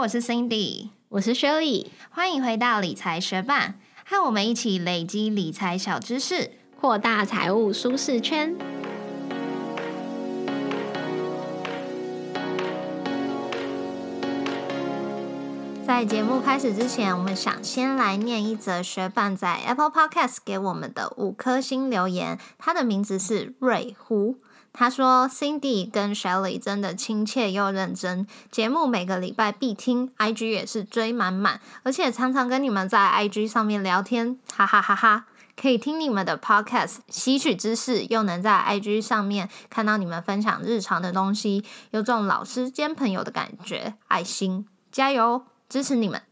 我是 Cindy，我是 Shirley，欢迎回到理财学霸，和我们一起累积理财小知识，扩大财务舒适圈。在节目开始之前，我们想先来念一则学伴在 Apple Podcast 给我们的五颗星留言，他的名字是瑞呼。他说：“Cindy 跟 Shelly 真的亲切又认真，节目每个礼拜必听，IG 也是追满满，而且常常跟你们在 IG 上面聊天，哈哈哈哈！可以听你们的 Podcast 吸取知识，又能在 IG 上面看到你们分享日常的东西，有种老师兼朋友的感觉，爱心，加油，支持你们！”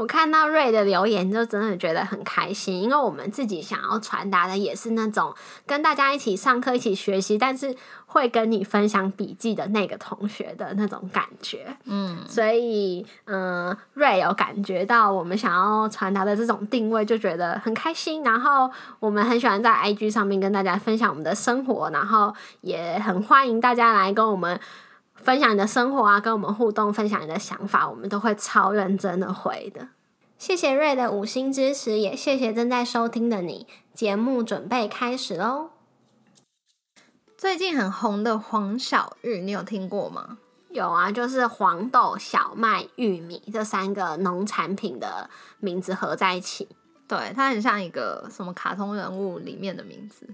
我看到瑞的留言，就真的觉得很开心，因为我们自己想要传达的也是那种跟大家一起上课、一起学习，但是会跟你分享笔记的那个同学的那种感觉。嗯，所以嗯，瑞有感觉到我们想要传达的这种定位，就觉得很开心。然后我们很喜欢在 IG 上面跟大家分享我们的生活，然后也很欢迎大家来跟我们。分享你的生活啊，跟我们互动，分享你的想法，我们都会超认真的回的。谢谢瑞的五星支持，也谢谢正在收听的你。节目准备开始喽！最近很红的黄小玉，你有听过吗？有啊，就是黄豆、小麦、玉米这三个农产品的名字合在一起。对，它很像一个什么卡通人物里面的名字，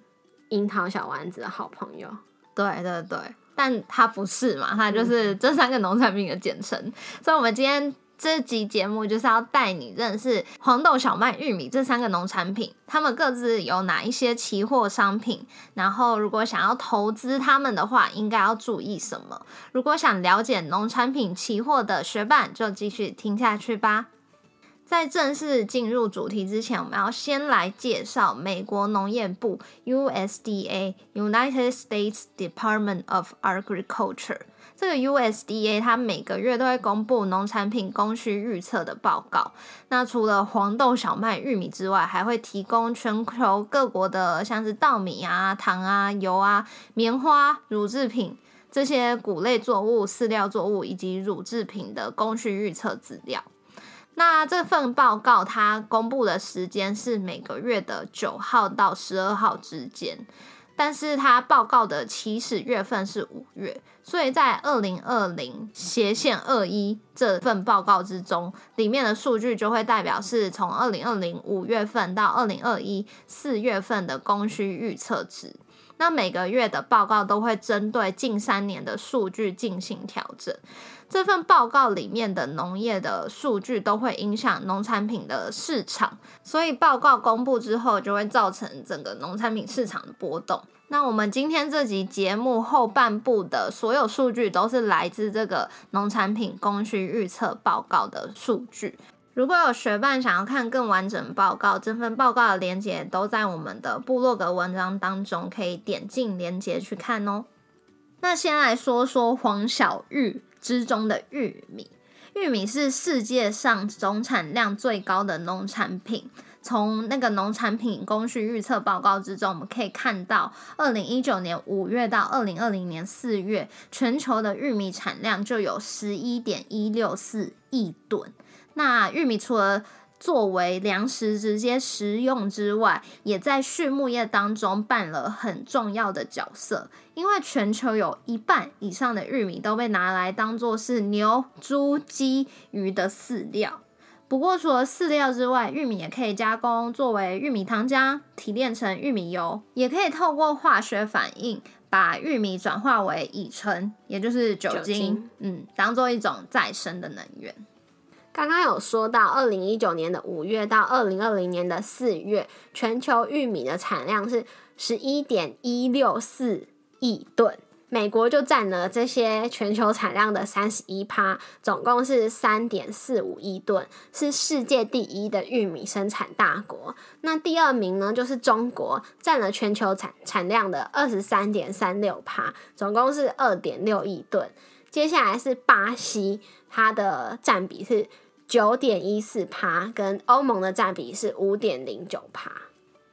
樱桃小丸子的好朋友。对对对。但它不是嘛？它就是这三个农产品的简称。所以，我们今天这集节目就是要带你认识黄豆、小麦、玉米这三个农产品，它们各自有哪一些期货商品。然后，如果想要投资它们的话，应该要注意什么？如果想了解农产品期货的学伴，就继续听下去吧。在正式进入主题之前，我们要先来介绍美国农业部 （USDA，United States Department of Agriculture）。这个 USDA 它每个月都会公布农产品供需预测的报告。那除了黄豆、小麦、玉米之外，还会提供全球各国的像是稻米啊、糖啊、油啊、棉花、乳制品这些谷类作物、饲料作物以及乳制品的供需预测资料。那这份报告它公布的时间是每个月的九号到十二号之间，但是它报告的起始月份是五月，所以在二零二零斜线二一这份报告之中，里面的数据就会代表是从二零二零五月份到二零二一四月份的供需预测值。那每个月的报告都会针对近三年的数据进行调整。这份报告里面的农业的数据都会影响农产品的市场，所以报告公布之后就会造成整个农产品市场的波动。那我们今天这集节目后半部的所有数据都是来自这个农产品供需预测报告的数据。如果有学伴想要看更完整报告，这份报告的链接都在我们的部落格文章当中，可以点进链接去看哦。那先来说说黄小玉之中的玉米，玉米是世界上总产量最高的农产品。从那个农产品供需预测报告之中，我们可以看到，二零一九年五月到二零二零年四月，全球的玉米产量就有十一点一六四亿吨。那玉米除了作为粮食直接食用之外，也在畜牧业当中扮了很重要的角色。因为全球有一半以上的玉米都被拿来当做是牛、猪、鸡、鱼的饲料。不过除了饲料之外，玉米也可以加工作为玉米糖浆，提炼成玉米油，也可以透过化学反应把玉米转化为乙醇，也就是酒精，嗯，当做一种再生的能源。刚刚有说到，二零一九年的五月到二零二零年的四月，全球玉米的产量是十一点一六四亿吨，美国就占了这些全球产量的三十一趴，总共是三点四五亿吨，是世界第一的玉米生产大国。那第二名呢，就是中国，占了全球产产量的二十三点三六趴，总共是二点六亿吨。接下来是巴西，它的占比是。九点一四趴，跟欧盟的占比是五点零九趴。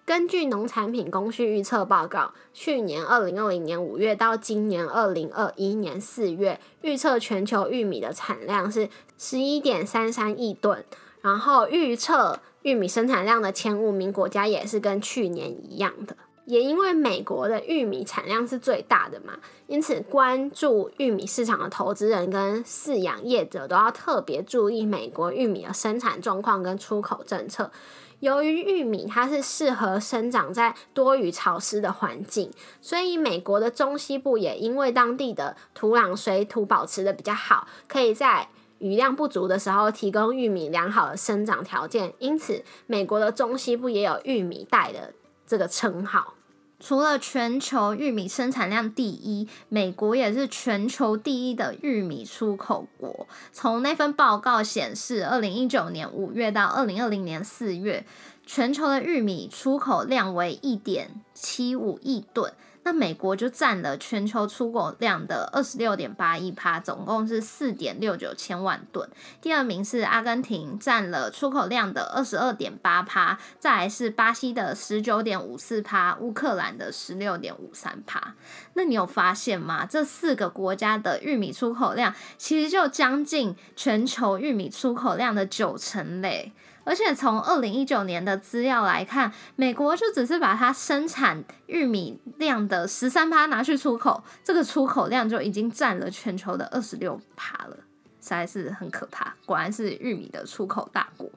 根据农产品供需预测报告，去年二零二零年五月到今年二零二一年四月，预测全球玉米的产量是十一点三三亿吨。然后预测玉米生产量的前五名国家也是跟去年一样的。也因为美国的玉米产量是最大的嘛，因此关注玉米市场的投资人跟饲养业者都要特别注意美国玉米的生产状况跟出口政策。由于玉米它是适合生长在多雨潮湿的环境，所以美国的中西部也因为当地的土壤水土保持的比较好，可以在雨量不足的时候提供玉米良好的生长条件。因此，美国的中西部也有玉米带的这个称号。除了全球玉米生产量第一，美国也是全球第一的玉米出口国。从那份报告显示，二零一九年五月到二零二零年四月，全球的玉米出口量为一点七五亿吨。那美国就占了全球出口量的二十六点八一趴，总共是四点六九千万吨。第二名是阿根廷，占了出口量的二十二点八趴，再来是巴西的十九点五四趴，乌克兰的十六点五三趴。那你有发现吗？这四个国家的玉米出口量其实就将近全球玉米出口量的九成嘞。而且从二零一九年的资料来看，美国就只是把它生产玉米量的十三趴拿去出口，这个出口量就已经占了全球的二十六趴了，实在是很可怕。果然是玉米的出口大国。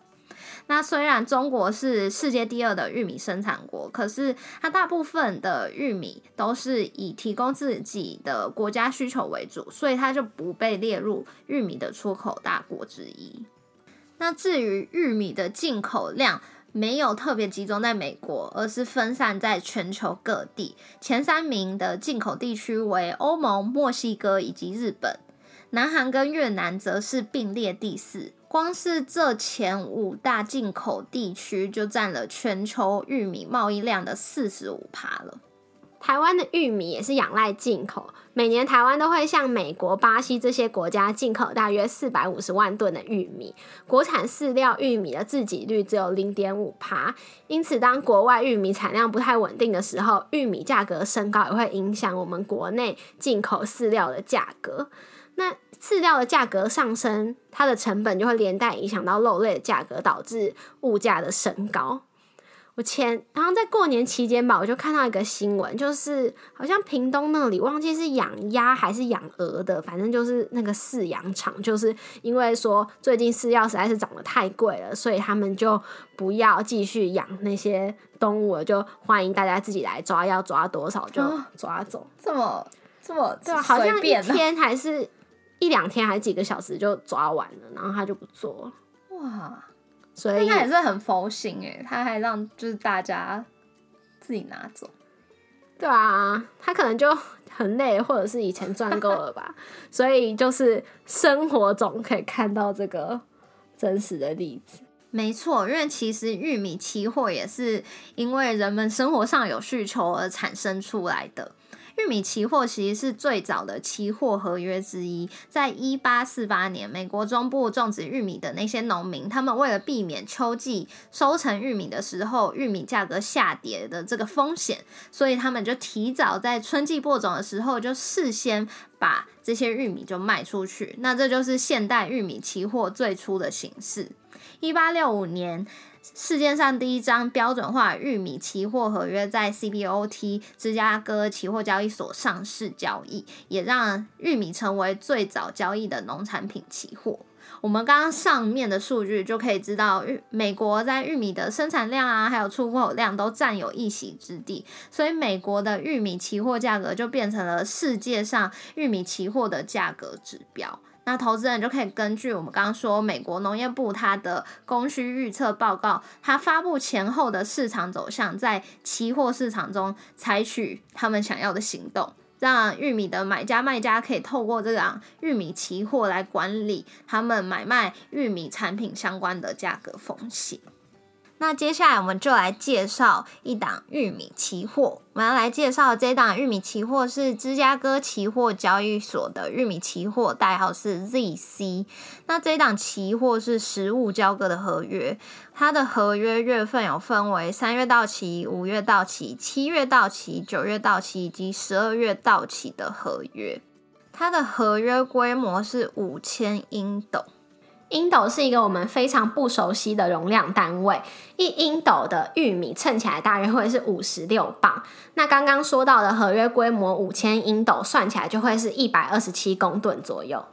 那虽然中国是世界第二的玉米生产国，可是它大部分的玉米都是以提供自己的国家需求为主，所以它就不被列入玉米的出口大国之一。那至于玉米的进口量，没有特别集中在美国，而是分散在全球各地。前三名的进口地区为欧盟、墨西哥以及日本，南韩跟越南则是并列第四。光是这前五大进口地区，就占了全球玉米贸易量的四十五趴了。台湾的玉米也是仰赖进口，每年台湾都会向美国、巴西这些国家进口大约四百五十万吨的玉米，国产饲料玉米的自给率只有零点五趴。因此，当国外玉米产量不太稳定的时候，玉米价格升高也会影响我们国内进口饲料的价格。那饲料的价格上升，它的成本就会连带影响到肉类的价格，导致物价的升高。我前，然后在过年期间吧，我就看到一个新闻，就是好像屏东那里忘记是养鸭还是养鹅的，反正就是那个饲养场，就是因为说最近饲料实在是涨得太贵了，所以他们就不要继续养那些动物了，就欢迎大家自己来抓，要抓多少就抓走。这么这么对啊，好像一天还是一两天还是几个小时就抓完了，然后他就不做了。哇！所以他也是很佛心诶，他还让就是大家自己拿走。对啊，他可能就很累，或者是以前赚够了吧。所以就是生活中可以看到这个真实的例子。没错，因为其实玉米期货也是因为人们生活上有需求而产生出来的。玉米期货其实是最早的期货合约之一，在一八四八年，美国中部种植玉米的那些农民，他们为了避免秋季收成玉米的时候玉米价格下跌的这个风险，所以他们就提早在春季播种的时候就事先把这些玉米就卖出去。那这就是现代玉米期货最初的形式。一八六五年。世界上第一张标准化玉米期货合约在 CBOT 芝加哥期货交易所上市交易，也让玉米成为最早交易的农产品期货。我们刚刚上面的数据就可以知道，玉美国在玉米的生产量啊，还有出口量都占有一席之地，所以美国的玉米期货价格就变成了世界上玉米期货的价格指标。那投资人就可以根据我们刚刚说美国农业部它的供需预测报告，它发布前后的市场走向，在期货市场中采取他们想要的行动，让玉米的买家卖家可以透过这样玉米期货来管理他们买卖玉米产品相关的价格风险。那接下来我们就来介绍一档玉米期货。我们要来介绍这档玉米期货是芝加哥期货交易所的玉米期货，代号是 ZC。那这档期货是实物交割的合约，它的合约月份有分为三月到期、五月到期、七月到期、九月到期以及十二月到期的合约。它的合约规模是五千英斗。英斗是一个我们非常不熟悉的容量单位，一英斗的玉米称起来大约会是五十六磅。那刚刚说到的合约规模五千英斗，算起来就会是一百二十七公吨左右。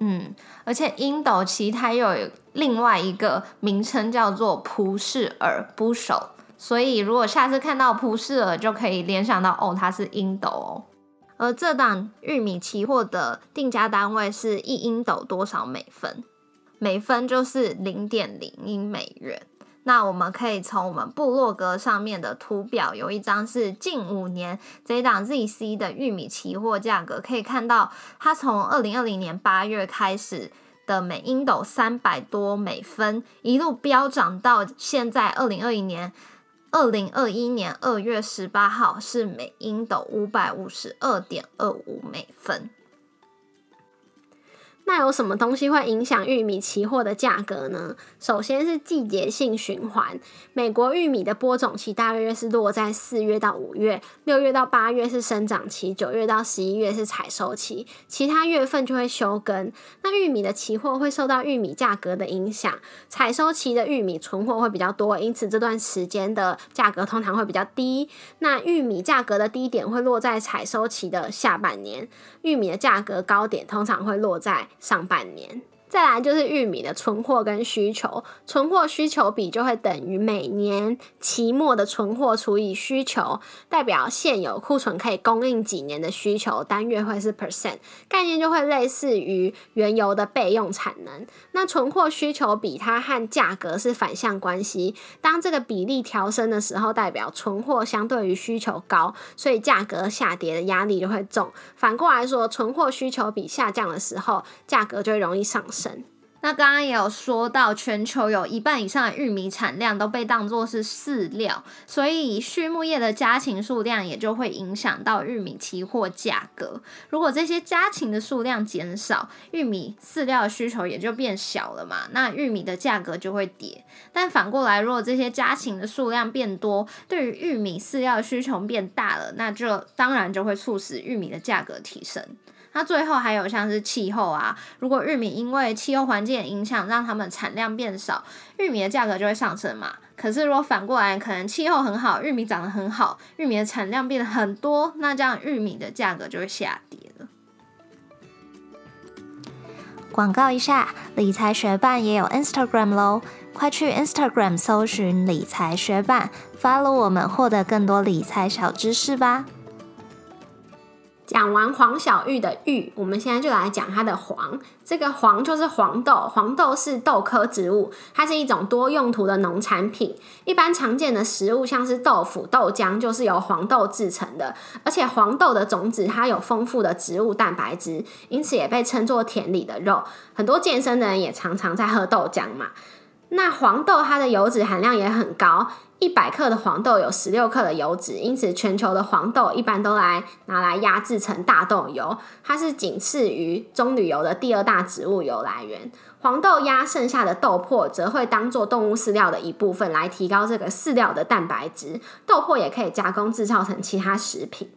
嗯，而且英斗其实它又有另外一个名称叫做普氏尔 （bushel），所以如果下次看到普氏尔，就可以联想到哦，它是英斗哦。而这档玉米期货的定价单位是一英斗多少美分？每分就是零点零一美元。那我们可以从我们部落格上面的图表，有一张是近五年这一档 ZC 的玉米期货价格，可以看到它从二零二零年八月开始的每英斗三百多美分，一路飙涨到现在二零二一年二零二一年二月十八号是每英斗五百五十二点二五美分。那有什么东西会影响玉米期货的价格呢？首先是季节性循环，美国玉米的播种期大约是落在四月到五月，六月到八月是生长期，九月到十一月是采收期，其他月份就会休耕。那玉米的期货会受到玉米价格的影响，采收期的玉米存货会比较多，因此这段时间的价格通常会比较低。那玉米价格的低点会落在采收期的下半年，玉米的价格高点通常会落在。上半年。再来就是玉米的存货跟需求，存货需求比就会等于每年期末的存货除以需求，代表现有库存可以供应几年的需求，单月会是 percent，概念就会类似于原油的备用产能。那存货需求比它和价格是反向关系，当这个比例调升的时候，代表存货相对于需求高，所以价格下跌的压力就会重。反过来说，存货需求比下降的时候，价格就会容易上升。那刚刚也有说到，全球有一半以上的玉米产量都被当作是饲料，所以畜牧业的家禽数量也就会影响到玉米期货价格。如果这些家禽的数量减少，玉米饲料的需求也就变小了嘛，那玉米的价格就会跌。但反过来，如果这些家禽的数量变多，对于玉米饲料的需求变大了，那就当然就会促使玉米的价格提升。那最后还有像是气候啊，如果玉米因为气候环境的影响，让它们产量变少，玉米的价格就会上升嘛。可是如果反过来，可能气候很好，玉米长得很好，玉米的产量变得很多，那这样玉米的价格就会下跌了。广告一下，理财学办也有 Instagram 喽，快去 Instagram 搜寻理财学办，follow 我们，获得更多理财小知识吧。讲完黄小玉的玉，我们现在就来讲它的黄。这个黄就是黄豆，黄豆是豆科植物，它是一种多用途的农产品。一般常见的食物像是豆腐、豆浆，就是由黄豆制成的。而且黄豆的种子它有丰富的植物蛋白质，因此也被称作田里的肉。很多健身的人也常常在喝豆浆嘛。那黄豆它的油脂含量也很高。一百克的黄豆有十六克的油脂，因此全球的黄豆一般都来拿来压制成大豆油，它是仅次于棕榈油的第二大植物油来源。黄豆压剩下的豆粕则会当做动物饲料的一部分，来提高这个饲料的蛋白质。豆粕也可以加工制造成其他食品。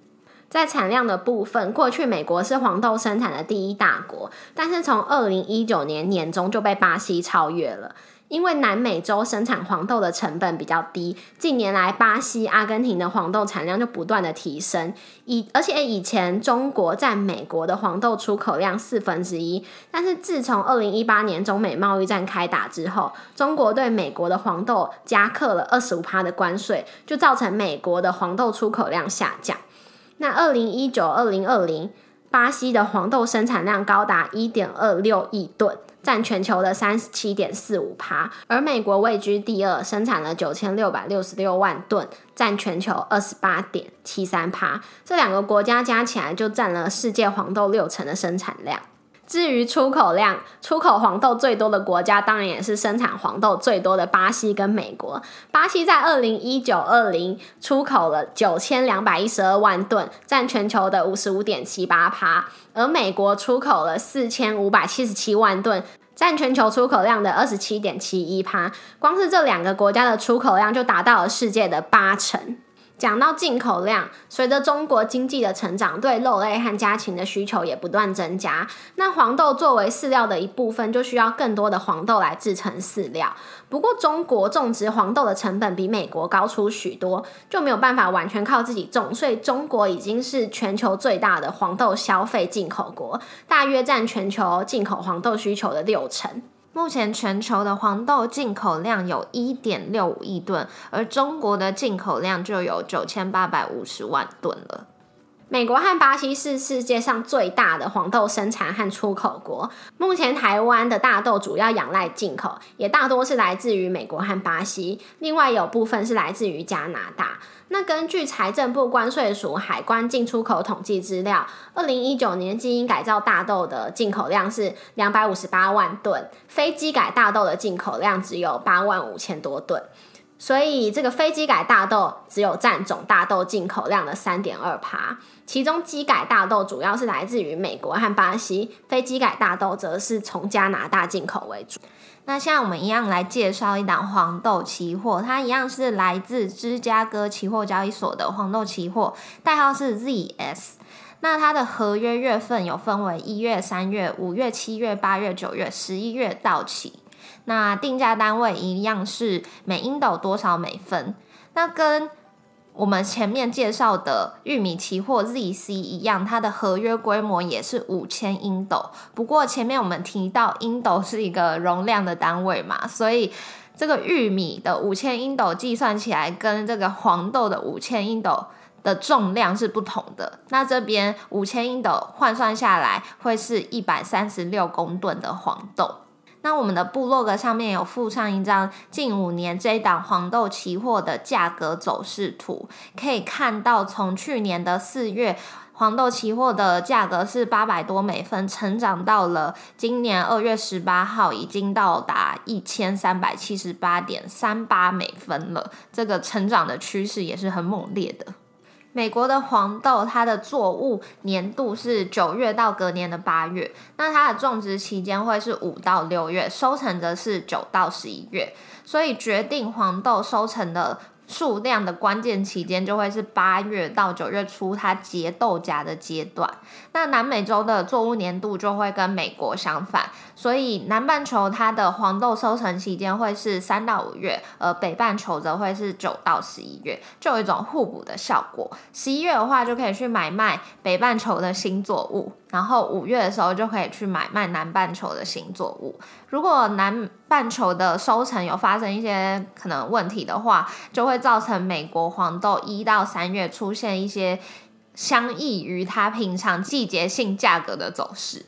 在产量的部分，过去美国是黄豆生产的第一大国，但是从二零一九年年中就被巴西超越了。因为南美洲生产黄豆的成本比较低，近年来巴西、阿根廷的黄豆产量就不断的提升。以而且以前中国占美国的黄豆出口量四分之一，但是自从二零一八年中美贸易战开打之后，中国对美国的黄豆加课了二十五趴的关税，就造成美国的黄豆出口量下降。那二零一九、二零二零，巴西的黄豆生产量高达一点二六亿吨。占全球的三十七点四五趴，而美国位居第二，生产了九千六百六十六万吨，占全球二十八点七三趴。这两个国家加起来就占了世界黄豆六成的生产量。至于出口量，出口黄豆最多的国家当然也是生产黄豆最多的巴西跟美国。巴西在二零一九二零出口了九千两百一十二万吨，占全球的五十五点七八趴，而美国出口了四千五百七十七万吨，占全球出口量的二十七点七一趴。光是这两个国家的出口量就达到了世界的八成。讲到进口量，随着中国经济的成长，对肉类和家禽的需求也不断增加。那黄豆作为饲料的一部分，就需要更多的黄豆来制成饲料。不过，中国种植黄豆的成本比美国高出许多，就没有办法完全靠自己种。所以，中国已经是全球最大的黄豆消费进口国，大约占全球进口黄豆需求的六成。目前全球的黄豆进口量有一点六五亿吨，而中国的进口量就有九千八百五十万吨了。美国和巴西是世界上最大的黄豆生产和出口国。目前台湾的大豆主要仰赖进口，也大多是来自于美国和巴西，另外有部分是来自于加拿大。那根据财政部关税署海关进出口统计资料，二零一九年基因改造大豆的进口量是两百五十八万吨，非机改大豆的进口量只有八万五千多吨。所以这个非机改大豆只有占总大豆进口量的三点二趴，其中机改大豆主要是来自于美国和巴西，非机改大豆则是从加拿大进口为主。那现在我们一样来介绍一档黄豆期货，它一样是来自芝加哥期货交易所的黄豆期货，代号是 ZS。那它的合约月份有分为一月、三月、五月、七月、八月、九月、十一月到期。那定价单位一样是每英斗多少美分？那跟我们前面介绍的玉米期货 ZC 一样，它的合约规模也是五千英斗。不过前面我们提到英斗是一个容量的单位嘛，所以这个玉米的五千英斗计算起来跟这个黄豆的五千英斗的重量是不同的。那这边五千英斗换算下来会是一百三十六公吨的黄豆。那我们的部落格上面有附上一张近五年这一档黄豆期货的价格走势图，可以看到从去年的四月，黄豆期货的价格是八百多美分，成长到了今年二月十八号已经到达一千三百七十八点三八美分了，这个成长的趋势也是很猛烈的。美国的黄豆，它的作物年度是九月到隔年的八月，那它的种植期间会是五到六月，收成则是九到十一月，所以决定黄豆收成的。数量的关键期间就会是八月到九月初，它结豆荚的阶段。那南美洲的作物年度就会跟美国相反，所以南半球它的黄豆收成期间会是三到五月，而北半球则会是九到十一月，就有一种互补的效果。十一月的话就可以去买卖北半球的新作物。然后五月的时候就可以去买卖南半球的新作物。如果南半球的收成有发生一些可能问题的话，就会造成美国黄豆一到三月出现一些相异于它平常季节性价格的走势。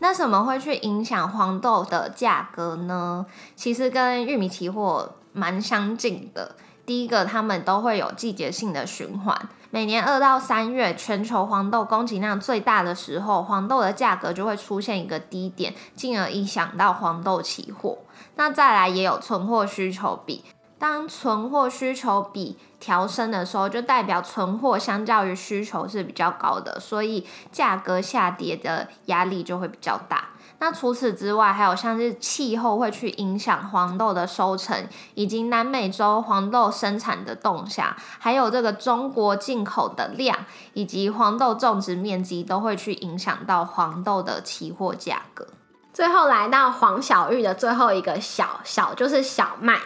那什么会去影响黄豆的价格呢？其实跟玉米期货蛮相近的。第一个，他们都会有季节性的循环。每年二到三月，全球黄豆供给量最大的时候，黄豆的价格就会出现一个低点，进而影响到黄豆期货。那再来也有存货需求比，当存货需求比调升的时候，就代表存货相较于需求是比较高的，所以价格下跌的压力就会比较大。那除此之外，还有像是气候会去影响黄豆的收成，以及南美洲黄豆生产的动向，还有这个中国进口的量，以及黄豆种植面积，都会去影响到黄豆的期货价格。最后来到黄小玉的最后一个小小，就是小麦。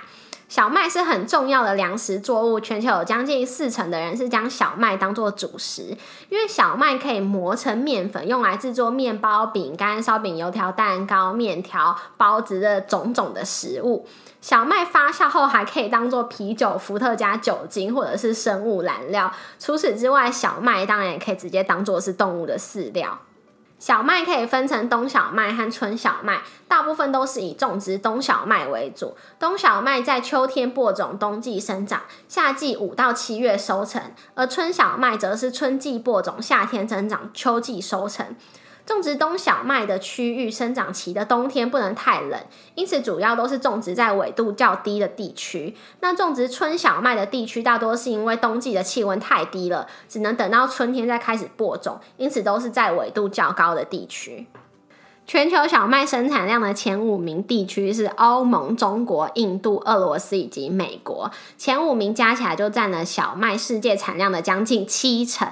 小麦是很重要的粮食作物，全球有将近四成的人是将小麦当做主食，因为小麦可以磨成面粉，用来制作面包、饼干、烧饼、油条、蛋糕、面条、包子的种种的食物。小麦发酵后还可以当做啤酒、伏特加酒精或者是生物燃料。除此之外，小麦当然也可以直接当做是动物的饲料。小麦可以分成冬小麦和春小麦，大部分都是以种植冬小麦为主。冬小麦在秋天播种，冬季生长，夏季五到七月收成；而春小麦则是春季播种，夏天生长，秋季收成。种植冬小麦的区域生长期的冬天不能太冷，因此主要都是种植在纬度较低的地区。那种植春小麦的地区大多是因为冬季的气温太低了，只能等到春天再开始播种，因此都是在纬度较高的地区。全球小麦生产量的前五名地区是欧盟、中国、印度、俄罗斯以及美国，前五名加起来就占了小麦世界产量的将近七成。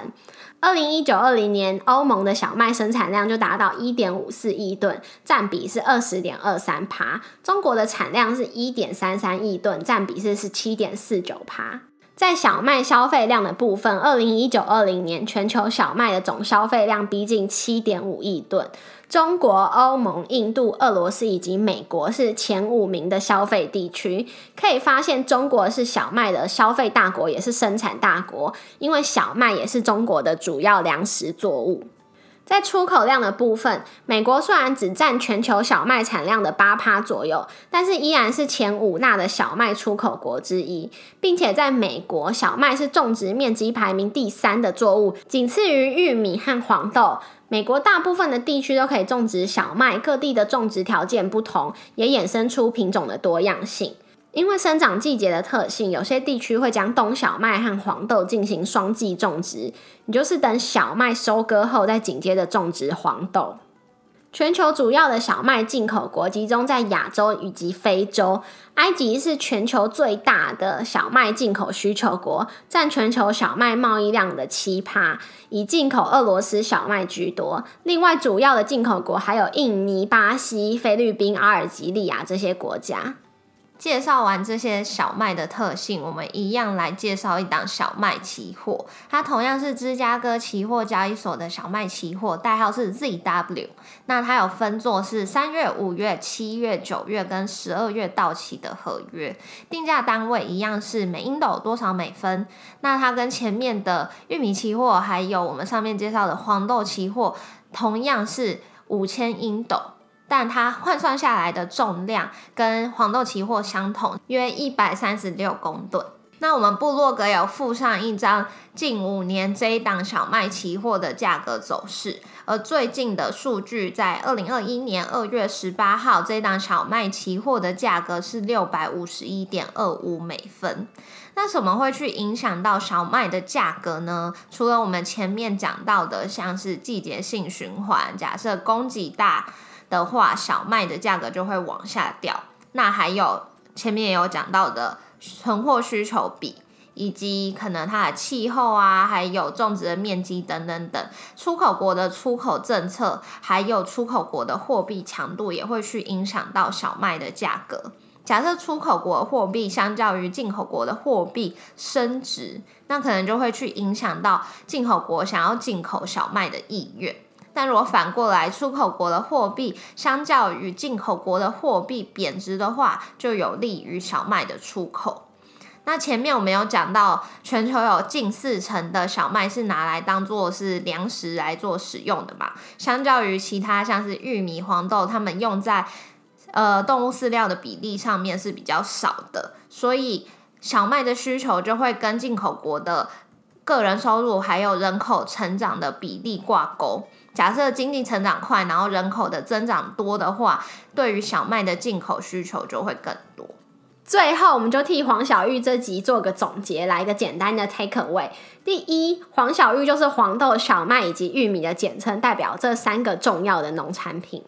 二零一九二零年，欧盟的小麦生产量就达到一点五四亿吨，占比是二十点二三趴。中国的产量是一点三三亿吨，占比是十七点四九趴。在小麦消费量的部分，二零一九二零年全球小麦的总消费量逼近七点五亿吨。中国、欧盟、印度、俄罗斯以及美国是前五名的消费地区。可以发现，中国是小麦的消费大国，也是生产大国，因为小麦也是中国的主要粮食作物。在出口量的部分，美国虽然只占全球小麦产量的八趴左右，但是依然是前五纳的小麦出口国之一，并且在美国，小麦是种植面积排名第三的作物，仅次于玉米和黄豆。美国大部分的地区都可以种植小麦，各地的种植条件不同，也衍生出品种的多样性。因为生长季节的特性，有些地区会将冬小麦和黄豆进行双季种植，你就是等小麦收割后再紧接着种植黄豆。全球主要的小麦进口国集中在亚洲以及非洲。埃及是全球最大的小麦进口需求国，占全球小麦贸易量的七趴，以进口俄罗斯小麦居多。另外，主要的进口国还有印尼、巴西、菲律宾、阿尔及利亚这些国家。介绍完这些小麦的特性，我们一样来介绍一档小麦期货。它同样是芝加哥期货交易所的小麦期货，代号是 ZW。那它有分作是三月、五月、七月、九月跟十二月到期的合约，定价单位一样是每英斗多少美分。那它跟前面的玉米期货，还有我们上面介绍的黄豆期货，同样是五千英斗。但它换算下来的重量跟黄豆期货相同，约一百三十六公吨。那我们部落格有附上一张近五年这一档小麦期货的价格走势，而最近的数据在二零二一年二月十八号，这一档小麦期货的价格是六百五十一点二五美分。那什么会去影响到小麦的价格呢？除了我们前面讲到的，像是季节性循环，假设供给大。的话，小麦的价格就会往下掉。那还有前面也有讲到的存货需求比，以及可能它的气候啊，还有种植的面积等等等，出口国的出口政策，还有出口国的货币强度，也会去影响到小麦的价格。假设出口国货币相较于进口国的货币升值，那可能就会去影响到进口国想要进口小麦的意愿。但如果反过来，出口国的货币相较于进口国的货币贬值的话，就有利于小麦的出口。那前面我们有讲到，全球有近四成的小麦是拿来当做是粮食来做使用的嘛？相较于其他像是玉米、黄豆，他们用在呃动物饲料的比例上面是比较少的，所以小麦的需求就会跟进口国的个人收入还有人口成长的比例挂钩。假设经济成长快，然后人口的增长多的话，对于小麦的进口需求就会更多。最后，我们就替黄小玉这集做个总结，来一个简单的 take away。第一，黄小玉就是黄豆、小麦以及玉米的简称，代表这三个重要的农产品。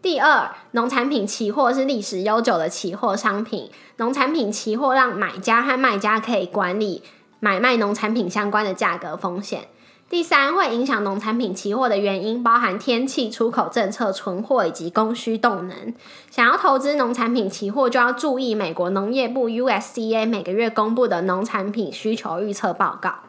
第二，农产品期货是历史悠久的期货商品，农产品期货让买家和卖家可以管理买卖农产品相关的价格风险。第三，会影响农产品期货的原因包含天气、出口政策、存货以及供需动能。想要投资农产品期货，就要注意美国农业部 USDA 每个月公布的农产品需求预测报告。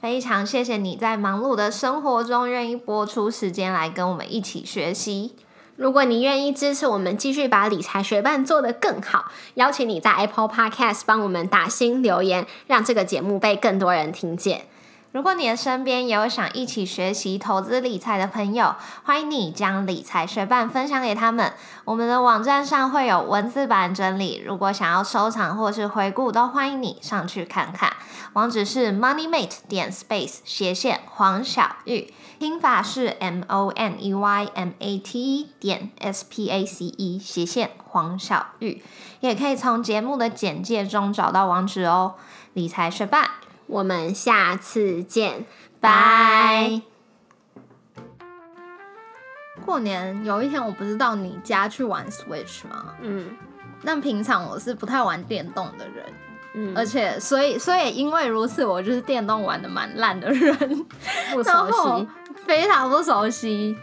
非常谢谢你在忙碌的生活中愿意播出时间来跟我们一起学习。如果你愿意支持我们继续把理财学伴做得更好，邀请你在 Apple Podcast 帮我们打新留言，让这个节目被更多人听见。如果你的身边也有想一起学习投资理财的朋友，欢迎你将理财学伴分享给他们。我们的网站上会有文字版整理，如果想要收藏或是回顾，都欢迎你上去看看。网址是 moneymate 点 space 斜线黄小玉，拼法是 m o n e y m a t e 点 s p a c e 斜线黄小玉，也可以从节目的简介中找到网址哦。理财学伴。我们下次见，拜。过年有一天，我不是到你家去玩 Switch 吗？嗯但平常我是不太玩电动的人，嗯，而且所以所以因为如此，我就是电动玩的蛮烂的人，不然熟后悉，非常不熟悉。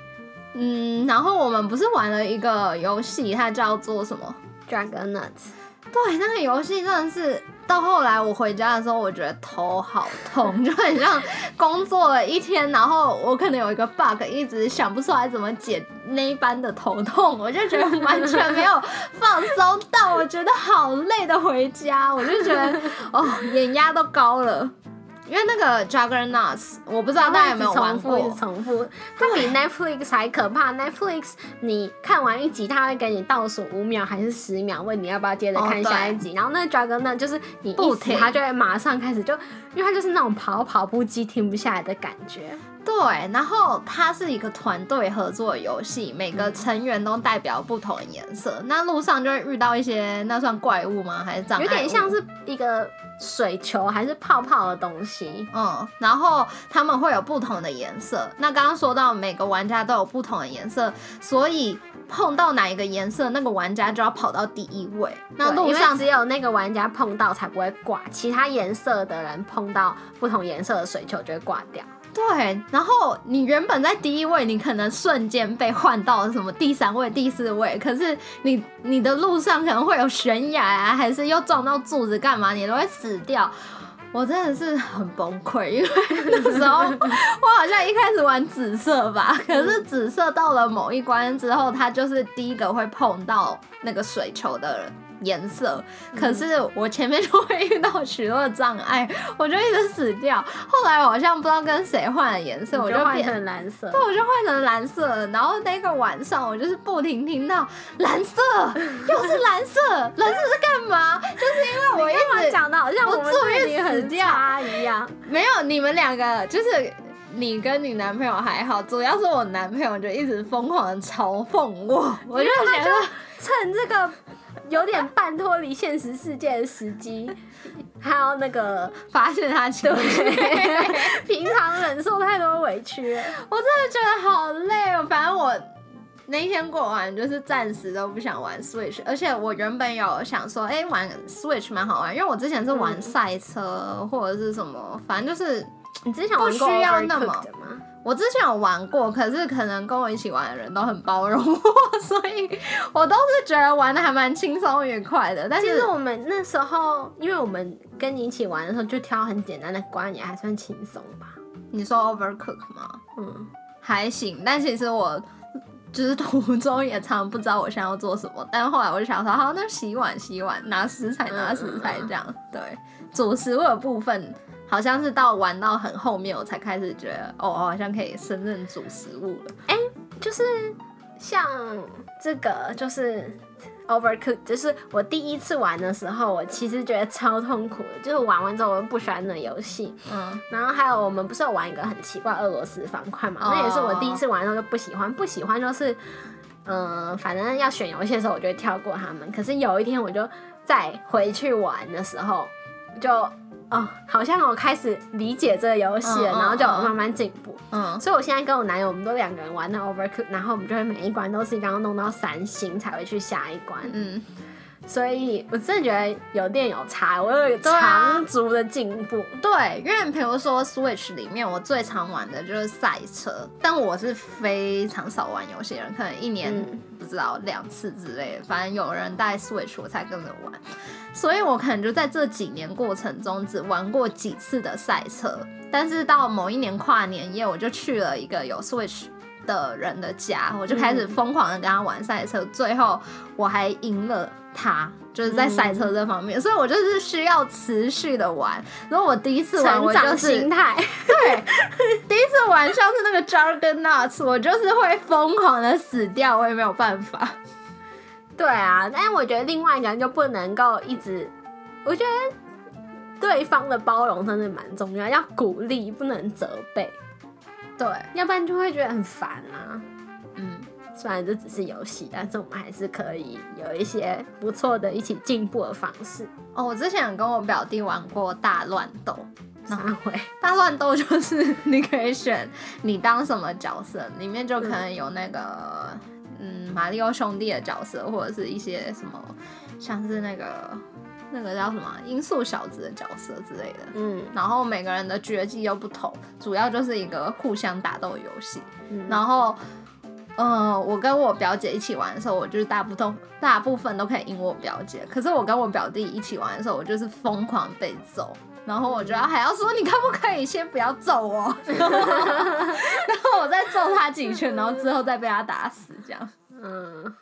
嗯，然后我们不是玩了一个游戏，它叫做什么？Dragon Nuts，对，那个游戏真的是到后来我回家的时候，我觉得头好痛，就很像工作了一天，然后我可能有一个 bug，一直想不出来怎么解那一般的头痛，我就觉得完全没有放松到，我觉得好累的回家，我就觉得哦，眼压都高了。因为那个 Juggernauts，我不知道大家有没有玩过重复，一直重复，它比 Netflix 还可怕。Netflix 你看完一集，它会给你倒数五秒还是十秒，问你要不要接着看下一集。然后那个呢，就是你不一，停它就会马上开始就，因为它就是那种跑跑步机停不下来的感觉。对，然后它是一个团队合作的游戏，每个成员都代表不同的颜色。那路上就会遇到一些，那算怪物吗？还是障碍物？有点像是一个水球还是泡泡的东西。嗯，然后他们会有不同的颜色。那刚刚说到每个玩家都有不同的颜色，所以碰到哪一个颜色，那个玩家就要跑到第一位。那路上只有那个玩家碰到才不会挂，其他颜色的人碰到不同颜色的水球就会挂掉。对，然后你原本在第一位，你可能瞬间被换到什么第三位、第四位，可是你你的路上可能会有悬崖啊，还是又撞到柱子干嘛，你都会死掉。我真的是很崩溃，因为那时候我好像一开始玩紫色吧，可是紫色到了某一关之后，它就是第一个会碰到那个水球的人。颜色，可是我前面就会遇到许多的障碍，我就一直死掉。后来我好像不知道跟谁换了颜色，我就换变成蓝色。对，我就换成蓝色了。然后那个晚上，我就是不停听到蓝色，又是蓝色，蓝色是干嘛？就是因为我一直讲的好像我注意对你很死掉差一样。没有你们两个，就是你跟你男朋友还好，主要是我男朋友就一直疯狂的嘲讽我，我就觉得 趁这个有点半脱离现实世界的时机，还有那个发现他情绪。平常忍受太多委屈，我真的觉得好累哦。反正我那一天过完，就是暂时都不想玩 Switch，而且我原本有想说，哎、玩 Switch 蛮好玩，因为我之前是玩嗯赛车、或者是什么，反正就是你之前玩过不需要那么？我之前有玩过，可是可能跟我一起玩的人都很包容我，所以我都是觉得玩的还蛮轻松愉快的。但其实我们那时候，因为我们跟你一起玩的时候，就挑很简单的关，也还算轻松吧。你说 Overcook 吗？嗯，还行，但其实我就是途中也常常不知道我现在要做什么，但后来我就想说，好，那洗碗洗碗，拿食材拿食材这样。对，煮食物的部分好像是到玩到很后面，我才开始觉得，哦，我好像可以胜任煮食物了。哎就是像这个，就是 Overcooked，就是我第一次玩的时候，我其实觉得超痛苦的，就是玩完之后我不喜欢那游戏。嗯，然后还有我们不是有玩一个很奇怪俄罗斯方块嘛？哦那也是我第一次玩的时候就不喜欢，不喜欢就是，嗯、反正要选游戏的时候我就会跳过他们。可是有一天我就再回去玩的时候，就哦，好像我开始理解这个游戏了，然后就慢慢进步。嗯，所以我现在跟我男友，我们都两个人玩那 Overcook，然后我们就会每一关都是一定要弄到三星才会去下一关。嗯，所以我真的觉得有电有差，我有长足的进步。对，因为比如说 Switch 里面，我最常玩的就是赛车，但我是非常少玩游戏的人，可能一年嗯。不知道两次之类的，反正有人带 Switch 我才跟着玩，所以我可能就在这几年过程中只玩过几次的赛车，但是到某一年跨年夜，我就去了一个有 Switch 的人的家，我就开始疯狂的跟他玩赛车，最后我还赢了他，就是在赛车这方面，所以我就是需要持续的玩。然后我第一次玩，我就是心态，对，第一次玩像是那个 Jargon Nuts，我就是会疯狂的死掉，我也没有办法。对啊，但是我觉得另外一个人就不能够一直，我觉得对方的包容真的蛮重要，要鼓励，不能责备。对，要不然就会觉得很烦啊。嗯，虽然这只是游戏，但是我们还是可以有一些不错的一起进步的方式。哦，我之前有跟我表弟玩过大乱斗，哪会？大乱斗就是你可以选你当什么角色，里面就可能有那个嗯马里奥兄弟的角色，或者是一些什么像是那个那个叫什么音速小子的角色之类的。嗯然后每个人的绝技又不同，主要就是一个互相打斗游戏。嗯然后，呃，我跟我表姐一起玩的时候，我就是大部分大部分都可以赢我表姐。可是我跟我表弟一起玩的时候，我就是疯狂被揍。然后我觉得还要说，你可不可以先不要揍我？然后我再揍他几拳，然后之后再被他打死，这样。嗯，